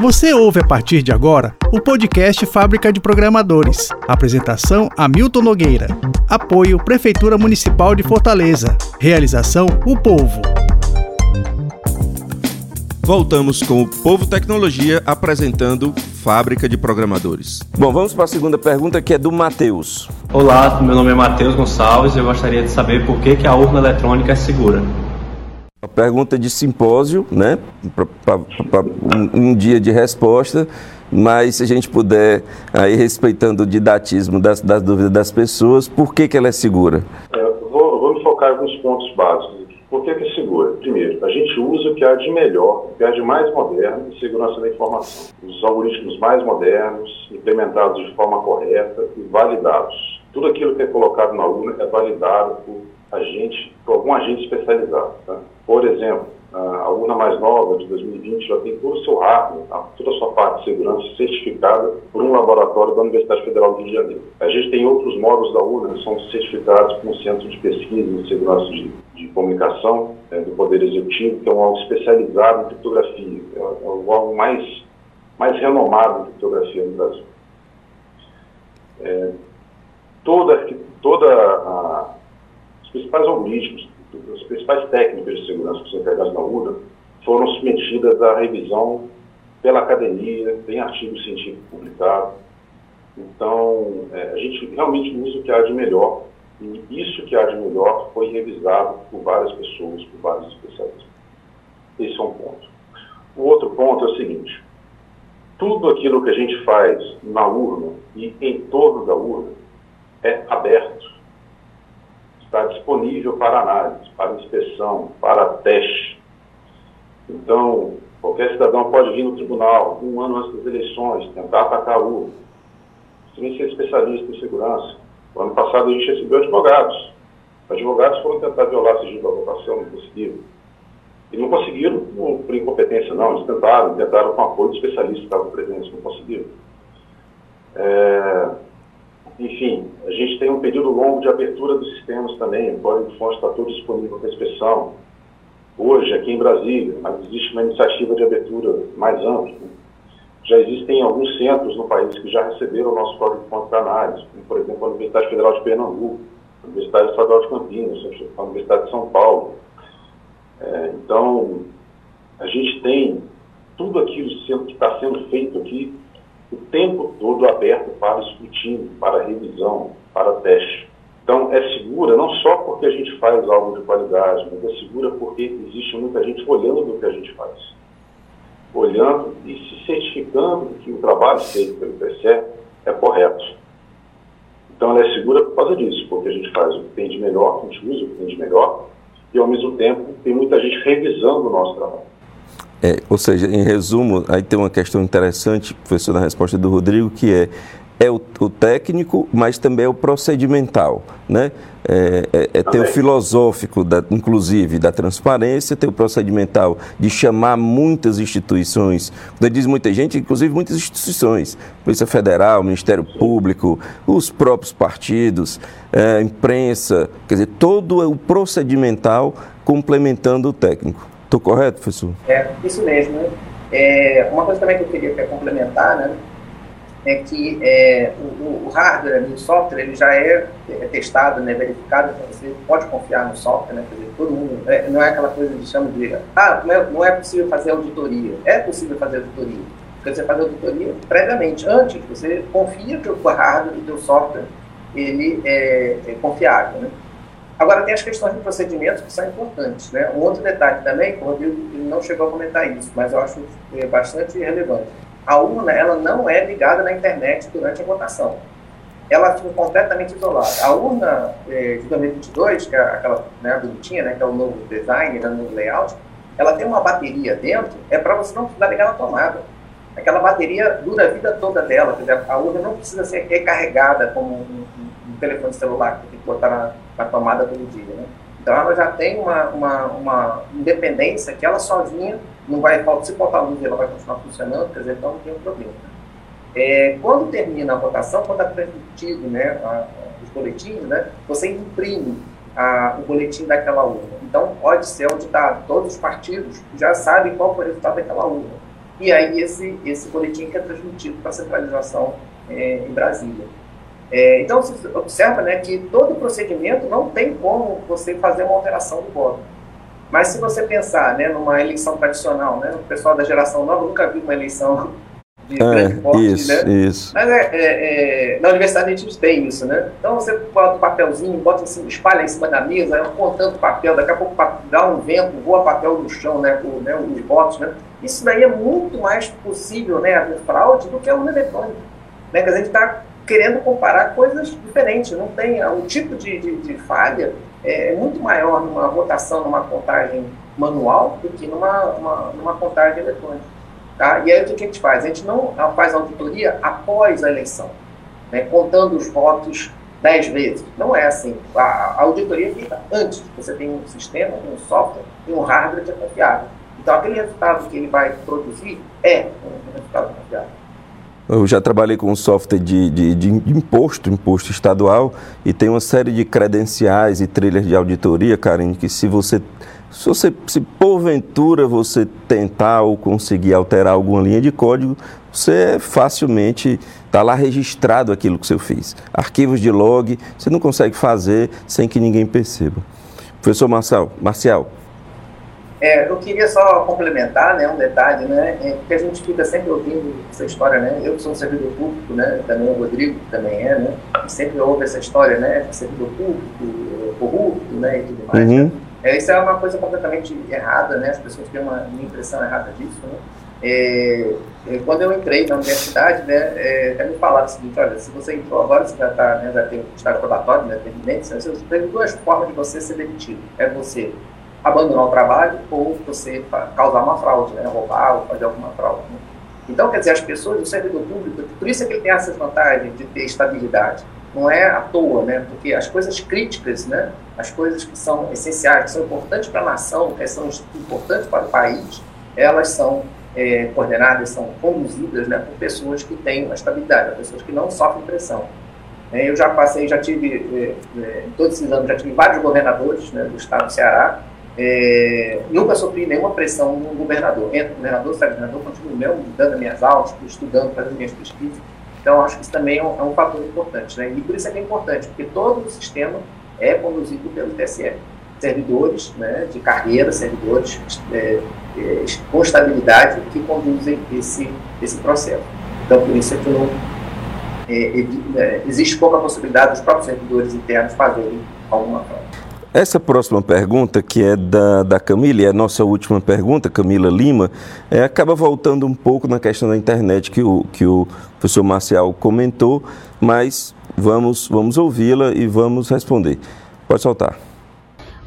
Você ouve a partir de agora o podcast Fábrica de Programadores. Apresentação Hamilton Nogueira. Apoio Prefeitura Municipal de Fortaleza. Realização O Povo. Voltamos com o Povo Tecnologia apresentando Fábrica de Programadores. Bom, vamos para a segunda pergunta que é do Matheus. Olá, meu nome é Matheus Gonçalves e eu gostaria de saber por que, que a urna eletrônica é segura. Pergunta de simpósio, né? Para um, um, dia de resposta, mas se a gente puder, aí respeitando o didatismo das, das dúvidas das pessoas, por que, que ela é segura? É, vou, vamos focar em alguns pontos básicos. Por que, que é segura? Primeiro, a gente usa o que há de melhor, o que há de mais moderno em segurança da informação. Os algoritmos mais modernos, implementados de forma correta e validados. Tudo aquilo que é colocado na urna é validado por agente, por algum agente especializado. Tá? Por exemplo, a urna mais nova, de 2020, já tem todo o seu hardware, toda a sua parte de segurança certificada por um laboratório da Universidade Federal do Rio de Janeiro. A gente tem outros módulos da urna que são certificados por um centro de pesquisa em segurança de, de comunicação é, do Poder Executivo, que é um algo especializado em criptografia, é, é o algo mais, mais renomado em criptografia no Brasil. É, toda, toda a os principais algoritmos, as principais técnicas de segurança que são empregadas na URA foram submetidas à revisão pela academia, tem artigo científico publicado. Então, é, a gente realmente usa o que há de melhor, e isso que há de melhor foi revisado por várias pessoas, por vários especialistas. Esse é um ponto. O outro ponto é o seguinte: tudo aquilo que a gente faz na urna e em torno da urna é aberto está disponível para análise, para inspeção, para teste. Então, qualquer cidadão pode vir no tribunal um ano antes das eleições, tentar atacar urna, sem ser especialista em segurança. No ano passado a gente recebeu advogados. Advogados foram tentar violar o sigilo da votação, não conseguiram. E não conseguiram por incompetência, não. Eles tentaram, tentaram com apoio de especialistas que estavam presentes, não conseguiram. É, enfim, a gente tem um período longo de abertura dos sistemas também, o código-fonte está todo disponível para inspeção. Hoje, aqui em Brasília, existe uma iniciativa de abertura mais ampla. Já existem alguns centros no país que já receberam o nosso código-fonte para análise, como, por exemplo, a Universidade Federal de Pernambuco, a Universidade Estadual de Campinas, a Universidade de São Paulo. É, então, a gente tem tudo aquilo que está sendo feito aqui o tempo todo aberto para escrutínio, para revisão, para teste. Então, é segura não só porque a gente faz algo de qualidade, mas é segura porque existe muita gente olhando o que a gente faz. Olhando e se certificando que o trabalho feito pelo TCE é correto. Então, ela é segura por causa disso, porque a gente faz o que tem de melhor, a gente usa o que tem de melhor, e ao mesmo tempo tem muita gente revisando o nosso trabalho. É, ou seja, em resumo, aí tem uma questão interessante, professor, na resposta do Rodrigo, que é é o, o técnico, mas também é o procedimental, né? É, é, é ter o filosófico, da, inclusive, da transparência, ter o procedimental de chamar muitas instituições, quando diz muita gente, inclusive muitas instituições, Polícia Federal, Ministério Público, os próprios partidos, é, imprensa, quer dizer, todo o procedimental complementando o técnico. Estou correto, professor? É, isso mesmo. Né? É, uma coisa também que eu queria complementar, né, é que é, o, o, hardware, o software, ele já é, é, testado, né, verificado, então você pode confiar no software, né, dizer, todo mundo, é, não é aquela coisa que chama de, ah, não é, não é possível fazer auditoria. É possível fazer auditoria. Porque você faz auditoria previamente, antes, você confia que o hardware do seu software, ele é, é confiável, né. Agora, tem as questões de procedimentos que são importantes. Né? Um outro detalhe também, o Rodrigo não chegou a comentar isso, mas eu acho é bastante relevante. A urna ela não é ligada na internet durante a votação. Ela fica completamente isolada. A urna é, de 2022, que é aquela né, bonitinha, né, que é o novo design, né, o novo layout, ela tem uma bateria dentro, é para você não precisar ligar na tomada. Aquela bateria dura a vida toda dela. Dizer, a urna não precisa ser recarregada como um, um, um telefone celular que tem que botar na a tomada todo dia. Né? Então ela já tem uma, uma, uma, independência que ela sozinha não vai se faltar luz ela vai continuar funcionando, quer dizer, então não tem um problema. É, quando termina a votação, quando é transmitido né, a, os boletins, né, você imprime a, o boletim daquela urna. Então pode ser auditado. Todos os partidos já sabem qual foi o resultado daquela urna. e aí esse, esse boletim que é transmitido para a centralização é, em Brasília. É, então, você observa né, que todo procedimento não tem como você fazer uma alteração do voto. Mas se você pensar né, numa eleição tradicional, né, o pessoal da geração nova nunca viu uma eleição de é, grande porte, isso, né? Isso. Mas é, é, é, na universidade a gente tem isso, né? Então você bota o papelzinho, bota em cima, espalha em cima da mesa, contando papel, daqui a pouco dá um vento, voa papel no chão, né? O, né os votos, né? Isso daí é muito mais possível, né, haver fraude do que a urna eletrônica. Né? Que a gente está querendo comparar coisas diferentes, não tem o tipo de, de, de falha é muito maior numa votação, numa contagem manual do que numa, uma, numa contagem eletrônica. Tá? E aí o que a gente faz? A gente não faz auditoria após a eleição, né, contando os votos dez vezes. Não é assim. A, auditoria fica antes. Você tem um sistema, um software e um hardware que é confiável. Então, aquele resultado que ele vai produzir é um resultado confiável. Eu já trabalhei com software de, de, de, imposto, imposto estadual, e tem uma série de credenciais e trilhas de auditoria, Karen, que se você se, você, se porventura você tentar ou conseguir alterar alguma linha de código, você facilmente está lá registrado aquilo que você fez. Arquivos de log, você não consegue fazer sem que ninguém perceba. Professor Marcial, Marcial é, eu queria só complementar, né, um detalhe, né, é, que a gente fica sempre ouvindo essa história, né, eu que sou um servidor público, né, também o Rodrigo também é, né, sempre ouve essa história, né, servidor público, corrupto, né, e tudo mais, uhum. né? É, isso é uma coisa completamente errada, né? As pessoas têm uma, uma impressão errada disso, né? É, é quando eu entrei na universidade, né, é, até me falaram o seguinte, olha, se você entrou agora, você já, tá, né, já tem um estágio probatório, né, você tem duas formas de você ser demitido. É você abandonar o trabalho ou você causar uma fraude, né, roubar ou fazer alguma fraude. Né? Então, quer dizer, as pessoas, o servidor público, por isso é que ele tem essa vantagem de ter estabilidade não é à toa, né? Porque as coisas críticas, né? As coisas que são essenciais, que são importantes para a nação, que são importantes para o país, elas são é, coordenadas, são conduzidas, né? Por pessoas que têm uma estabilidade, pessoas que não sofrem pressão. É, eu já passei, já tive, é, é, em todos esses anos, já tive vários governadores né, do estado do Ceará. É, nunca sofri nenhuma pressão no governador. Entra o governador, sai governador, continuo mesmo dando minhas aulas, estudando, fazendo minhas pesquisas então, acho que isso também é um, é um, fator importante. Né? E por isso é que é importante, porque todo o sistema é conduzido pelo TSE. Servidores né, de carreira, servidores é, é, com estabilidade que conduzem esse, esse processo. Então, por isso é que não, é, é, existe pouca possibilidade dos próprios servidores internos fazerem alguma fraude. Essa próxima pergunta, que é da, da Camila, e é a nossa última pergunta, Camila Lima, é, acaba voltando um pouco na questão da internet que o, que o professor Marcial comentou, mas vamos, vamos ouvi-la e vamos responder. Pode soltar.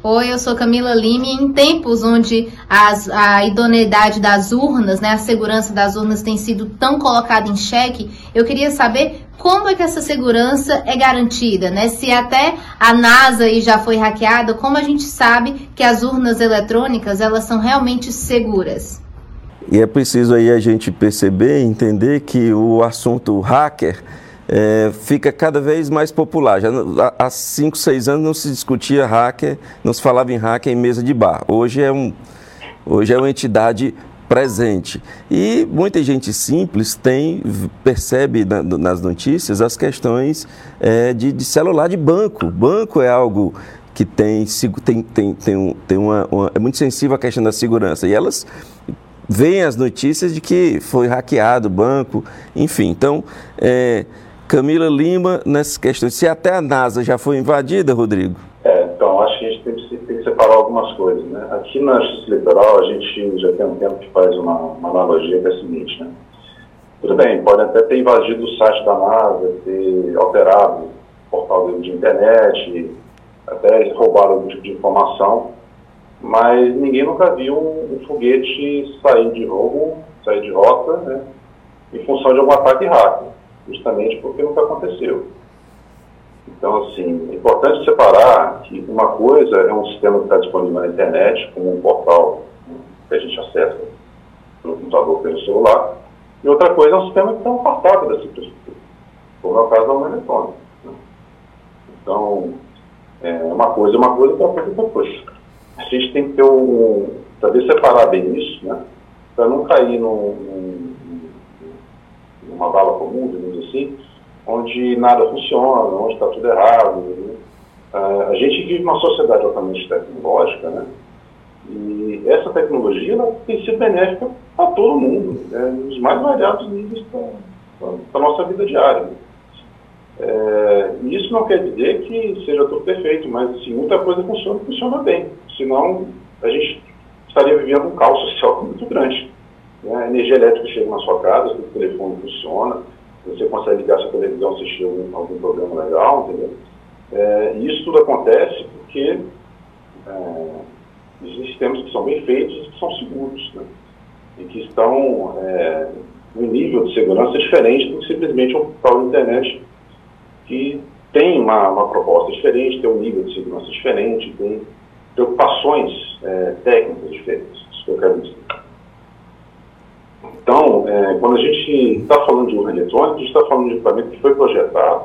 Oi, eu sou Camila Lima. Em tempos onde as, a idoneidade das urnas, né, a segurança das urnas tem sido tão colocada em xeque, eu queria saber como é que essa segurança é garantida, né? Se até a NASA já foi hackeada, como a gente sabe que as urnas eletrônicas elas são realmente seguras? E é preciso aí a gente perceber, entender que o assunto hacker é, fica cada vez mais popular. Já há 5, 6 anos não se discutia hacker, não se falava em hacker em mesa de bar. Hoje é, um, hoje é uma entidade presente. E muita gente simples tem, percebe na, nas notícias as questões é, de, de, celular de banco. Banco é algo que tem, tem, tem, tem, um, tem uma, uma, é muito sensível à questão da segurança. E elas veem as notícias de que foi hackeado o banco, enfim. Então, é, Camila Lima, nessas questões. Se até a NASA já foi invadida, Rodrigo? É, então, acho que a gente tem que, tem que separar algumas coisas. Né? Aqui na Justiça Litoral, a gente já tem um tempo que faz uma, uma analogia que é a seguinte, né? Tudo bem, pode até ter invadido o site da NASA, ter alterado o portal de internet, até roubado algum tipo de informação, mas ninguém nunca viu um, um foguete sair de roubo, sair de rota, né, em função de algum ataque hacker justamente porque nunca aconteceu. Assim, é importante separar que uma coisa é um sistema que está disponível na internet, como um portal que a gente acessa no computador pelo celular, e outra coisa é um sistema que está afastado dessa infraestrutura, como é o caso da urna eletrônica. Né? Então, é uma coisa é uma coisa, outra coisa é outra coisa. A gente tem que ter um, saber separar bem isso, né? para não cair num, num, numa bala comum, digamos assim, onde nada funciona, onde está tudo errado. Né? Uh, a gente vive uma sociedade altamente tecnológica, né? E essa tecnologia tem sido benéfica para todo mundo, né? nos mais variados níveis para a nossa vida diária. É, isso não quer dizer que seja tudo perfeito, mas assim, muita coisa funciona funciona bem. Senão, a gente estaria vivendo um caos social muito grande. Né? A energia elétrica chega na sua casa, o telefone funciona, você consegue ligar sua televisão, assistir algum, algum programa legal, entendeu? É, e isso tudo acontece porque é, existem sistemas que são bem feitos e que são seguros, né? e que estão é, um nível de segurança diferente do que simplesmente um portal de internet que tem uma, uma, proposta diferente, tem um nível de segurança diferente, tem preocupações é, técnicas diferentes, isso que eu quero dizer. Então, é, quando a gente está falando de urna eletrônica, a gente está falando de equipamento que foi projetado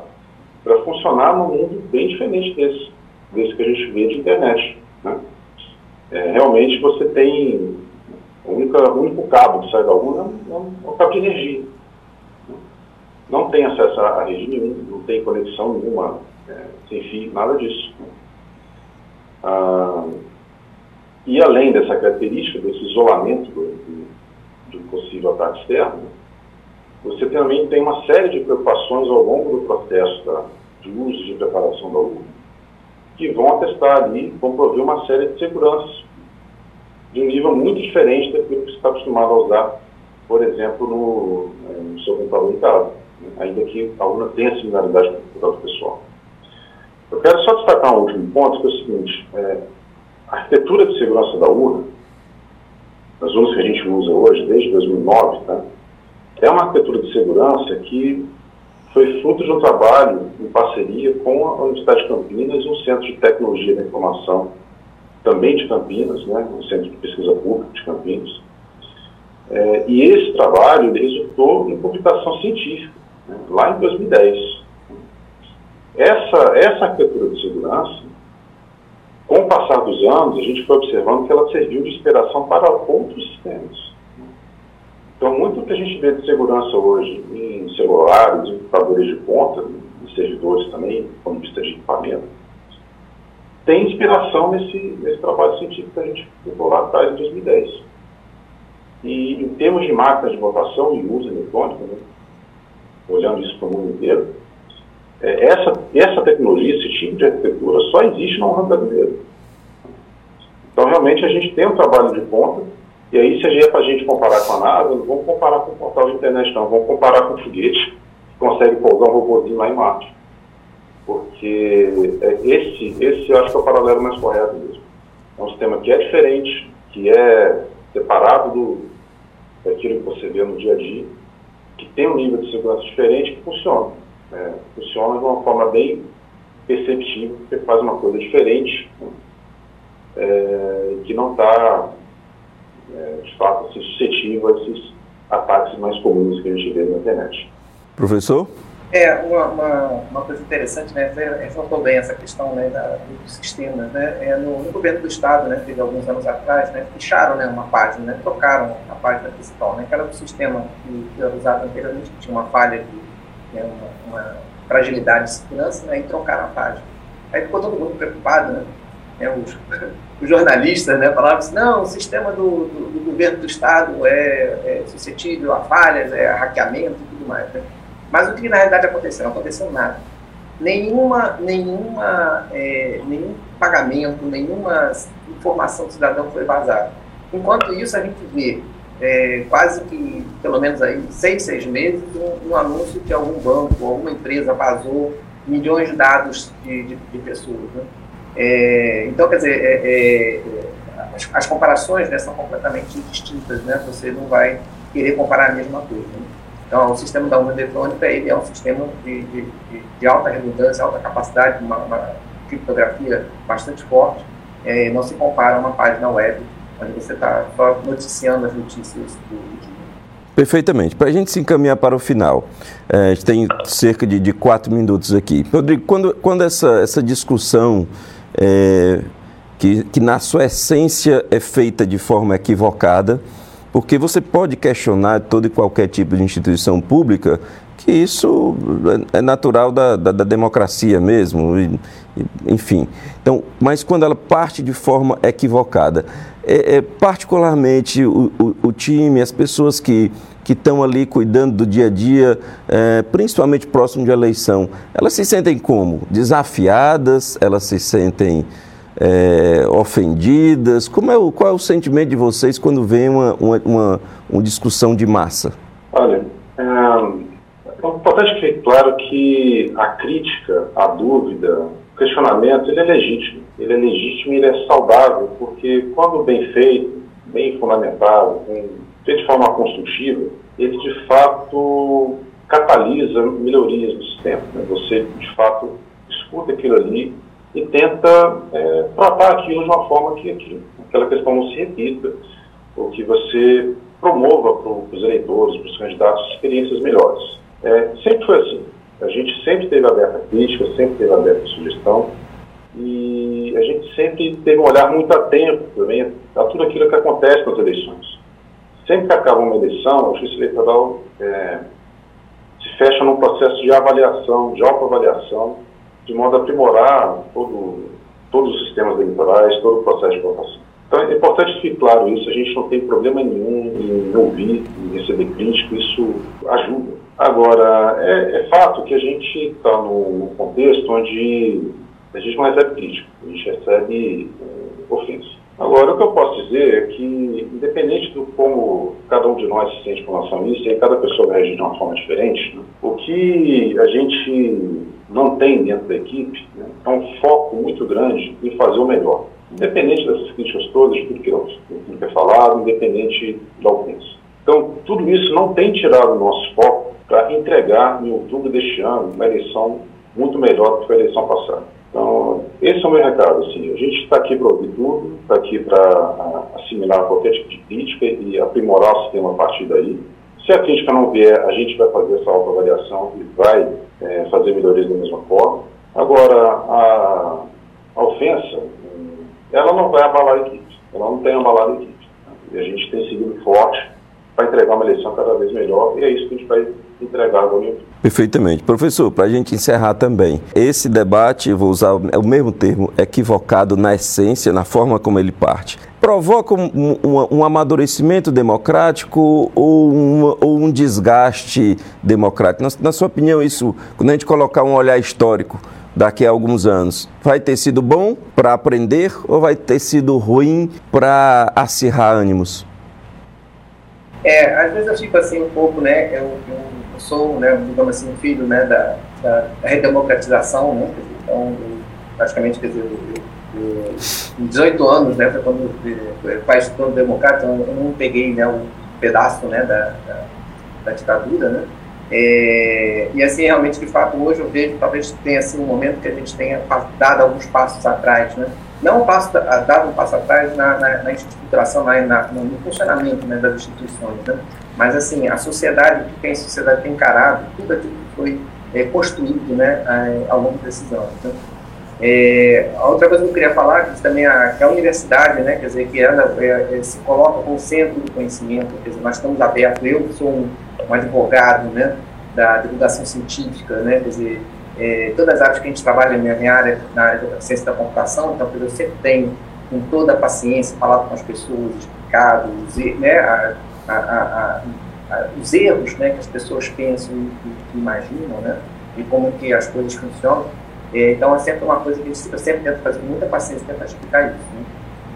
para funcionar num mundo bem diferente desse, desse que a gente vê de internet. Né? É, realmente você tem o único, único cabo que sai da urna é um, é um cabo de energia. Não tem acesso a, rede nenhuma, não tem conexão nenhuma, é, sem fio, nada disso. Ah, e além dessa característica, desse isolamento do, do, do possível ataque externo, você também tem uma série de preocupações ao longo do processo da, de uso de preparação da urna, que vão atestar ali, vão prover uma série de seguranças de um nível muito diferente daquilo que você está acostumado a usar, por exemplo, no, eh, no seu computador em casa, né? ainda que a urna tenha similaridade com o computador pessoal. Eu quero só destacar um último ponto, que é o seguinte, é, a arquitetura de segurança da urna, as urnas que a gente usa hoje, desde 2009, tá? é uma arquitetura de segurança que foi fruto de um trabalho em parceria com a Universidade de Campinas e um Centro de Tecnologia da Informação, também de Campinas, né, um Centro de Pesquisa Pública de Campinas. É, e esse trabalho resultou em publicação científica, né, lá em 2010. Essa, essa arquitetura de segurança, passar dos anos, a gente foi observando que ela serviu de inspiração para outros sistemas. Então, muito que a gente vê de segurança hoje em celulares, em computadores de ponta, em servidores também, do ponto de vista de equipamento, tem inspiração nesse, nesse trabalho científico que a gente ficou lá atrás, em 2010. E em termos de máquinas de votação e uso eletrônico, né, olhando isso para o mundo inteiro, é, essa, essa tecnologia, esse tipo de arquitetura, só existe no ramo brasileiro. Então, realmente, a gente tem um trabalho de ponta e aí, se é para a gente comparar com a NASA, não vamos comparar com o portal de internet, não. Vamos comparar com o foguete que consegue pousar um robôzinho lá em Marte. Porque é, esse, esse eu acho que é o paralelo mais correto mesmo. É um sistema que é diferente, que é separado do, daquilo que você vê no dia a dia, que tem um nível de segurança diferente que funciona. É, funciona de uma forma bem perceptível, porque faz uma coisa diferente, né? É, que não está é, de fato, assim, suscetível a esses ataques mais comuns que a gente vê na internet. Professor? É, uma, uma, uma coisa interessante, né, ressaltou bem essa questão né, da, dos sistemas, né, é, no, no, governo do Estado, né, teve alguns anos atrás, né, fecharam né, uma página, né, trocaram a página principal, né, que era um sistema que, que era usado anteriormente, que tinha uma falha de né, uma, uma, fragilidade de segurança, né, e trocaram a página. Aí ficou todo mundo preocupado, né, né os, os jornalistas né, falavam assim, não, o sistema do, do, do governo do Estado é, é, suscetível a falhas, é a hackeamento e tudo mais. Né? Mas o que na realidade aconteceu? Não aconteceu nada. Nenhuma, nenhuma, é, nenhum pagamento, nenhuma informação do cidadão foi vazada. Enquanto isso, a gente vê é, quase que, pelo menos aí, seis, seis meses, um, um anúncio que algum banco, alguma empresa vazou milhões de dados de, de, de pessoas. Né? É, então, quer dizer, é, é, as, as, comparações né, são completamente distintas, né? Você não vai querer comparar a mesma coisa. Né? Então, o sistema da urna eletrônica ele é um sistema de, de, de alta redundância, alta capacidade, uma, uma criptografia bastante forte. É, não se compara a uma página web onde você está só noticiando as notícias do dia. Perfeitamente. Para a gente se encaminhar para o final, é, a gente tem cerca de, de quatro minutos aqui. Rodrigo, quando, quando essa, essa discussão é, que, que na sua essência é feita de forma equivocada, Porque você pode questionar todo e qualquer tipo de instituição pública, que isso é natural da, da, da democracia mesmo, e, enfim. Então, mas quando ela parte de forma equivocada, é, é particularmente o, o, o time, as pessoas que que estão ali cuidando do dia a dia, é, principalmente próximo de eleição, elas se sentem como? Desafiadas? Elas se sentem é, ofendidas? Como é o, qual é o sentimento de vocês quando vem uma, uma, uma, uma discussão de massa? Olha, é, é importante que claro que a crítica, a dúvida, o questionamento, ele é legítimo. Ele é legítimo e ele é saudável, porque quando bem feito, bem fundamentado, feito de forma construtiva, ele de fato catalisa melhorias do sistema. Né? Você, de fato, escuta aquilo ali e tenta é, tratar aquilo de uma forma que aquilo, aquela questão não se repita, ou que você promova para os eleitores, para os candidatos, experiências melhores. É, sempre foi assim. A gente sempre teve aberta a crítica, sempre teve aberta a sugestão, e a gente sempre teve um olhar muito atento também a tudo aquilo que acontece nas eleições. Sempre que acaba uma eleição, a Justiça Eleitoral é, se fecha num processo de avaliação, de autoavaliação, de modo a aprimorar todo, todos os sistemas eleitorais, todo o processo de votação. Então é importante que fique claro isso, a gente não tem problema nenhum em ouvir, em receber crítica, isso ajuda. Agora, é, é fato que a gente está num contexto onde a gente não recebe crítica, a gente recebe é, ofensa. Agora, o que eu posso dizer é que, independente do como cada um de nós se sente com relação a isso, e cada pessoa reagir de uma forma diferente, né, o que a gente não tem dentro da equipe né, é um foco muito grande em fazer o melhor. Independente dessas críticas todas, de tudo que, tudo que independente da ofensa. Então, tudo isso não tem tirado o nosso foco para entregar, em outubro deste ano, uma eleição muito melhor do que a eleição passada. Então, esse é o meu recado. Assim, a gente está aqui para ouvir tudo, está aqui para assimilar qualquer tipo de crítica e aprimorar o sistema a partir daí. Se a crítica não vier, a gente vai fazer essa autoavaliação e vai é, fazer melhorias da mesma forma. Agora, a, a, ofensa, ela não vai abalar a equipe, ela não tem abalado a equipe. E a gente tem seguido forte para entregar uma eleição cada vez melhor e é isso que a gente vai entregar em Perfeitamente. Professor, para a gente encerrar também, esse debate, vou usar o mesmo termo, equivocado na essência, na forma como ele parte, provoca um, um, um amadurecimento democrático ou um, ou um desgaste democrático? Na, na sua opinião, isso, quando a gente colocar um olhar histórico, daqui a alguns anos, vai ter sido bom para aprender ou vai ter sido ruim para acirrar ânimos? É, às vezes eu fico assim um pouco, né? Eu, eu sou, né, digamos assim, filho né, da, da, redemocratização, né? Então, praticamente, quer dizer, eu, em 18 anos, né, foi quando o país se tornou democrático, então eu não peguei né, um pedaço né, da, da, da ditadura, né? É, e assim, realmente, de fato, hoje eu vejo, talvez tenha assim, um momento que a gente tenha dado alguns passos atrás, né? Não um passo, dado um passo atrás na, na, na estruturação, na, na, no funcionamento né, das instituições, né? Mas, assim, a sociedade, o que a sociedade tem encarado, tudo aquilo que foi é, construído né, ao longo desses anos. Né? É, a outra coisa que eu queria falar que também a, que a universidade, né, quer dizer, que ela é, é, se coloca como centro do conhecimento, quer dizer, nós estamos abertos, eu sou um, um advogado, né, da divulgação científica, né, quer dizer, é, todas as áreas que a gente trabalha, na minha área, na área da ciência da computação, então, eu sempre tenho, com toda a paciência, falado com as pessoas, explicado, né, a, a, a, os erros né, que as pessoas pensam e, imaginam, né, e como que as coisas funcionam. É, então, é sempre uma coisa que eu sempre tento fazer muita paciência tentar explicar isso. Né?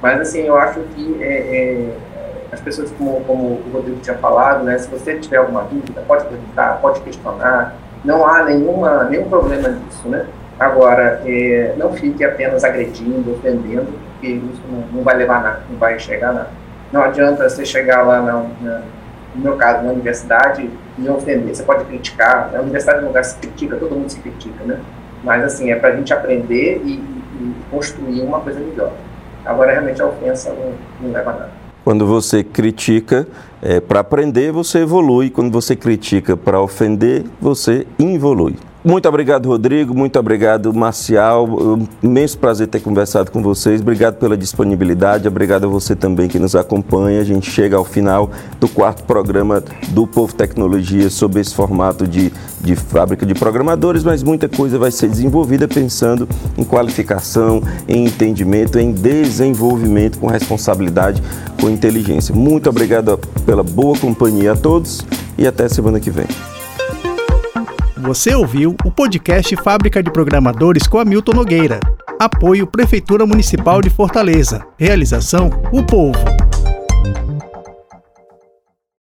Mas, assim, eu acho que é, é, as pessoas, como, como o Rodrigo tinha falado, né, se você tiver alguma dúvida, pode perguntar, pode questionar, não há nenhuma, nenhum problema nisso, né? Agora, é, não fique apenas agredindo, ofendendo, porque isso não, não vai levar nada, não vai chegar nada. Não adianta você chegar lá, na, na, no meu caso, na universidade e ofender. Você pode criticar. A universidade é um lugar que se critica, todo mundo se critica, né? Mas, assim, é para a gente aprender e, e, construir uma coisa melhor. Agora, realmente, a ofensa não, não leva a nada. Quando você critica é, para aprender, você evolui. Quando você critica para ofender, você involui. Muito obrigado, Rodrigo. Muito obrigado, Marcial. Um imenso prazer ter conversado com vocês. Obrigado pela disponibilidade. Obrigado a você também que nos acompanha. A gente chega ao final do quarto programa do Povo Tecnologia sobre esse formato de, de fábrica de programadores, mas muita coisa vai ser desenvolvida pensando em qualificação, em entendimento, em desenvolvimento com responsabilidade, com inteligência. Muito obrigado pela boa companhia a todos e até semana que vem. Você ouviu o podcast Fábrica de Programadores com Hamilton Nogueira. Apoio Prefeitura Municipal de Fortaleza. Realização O Povo.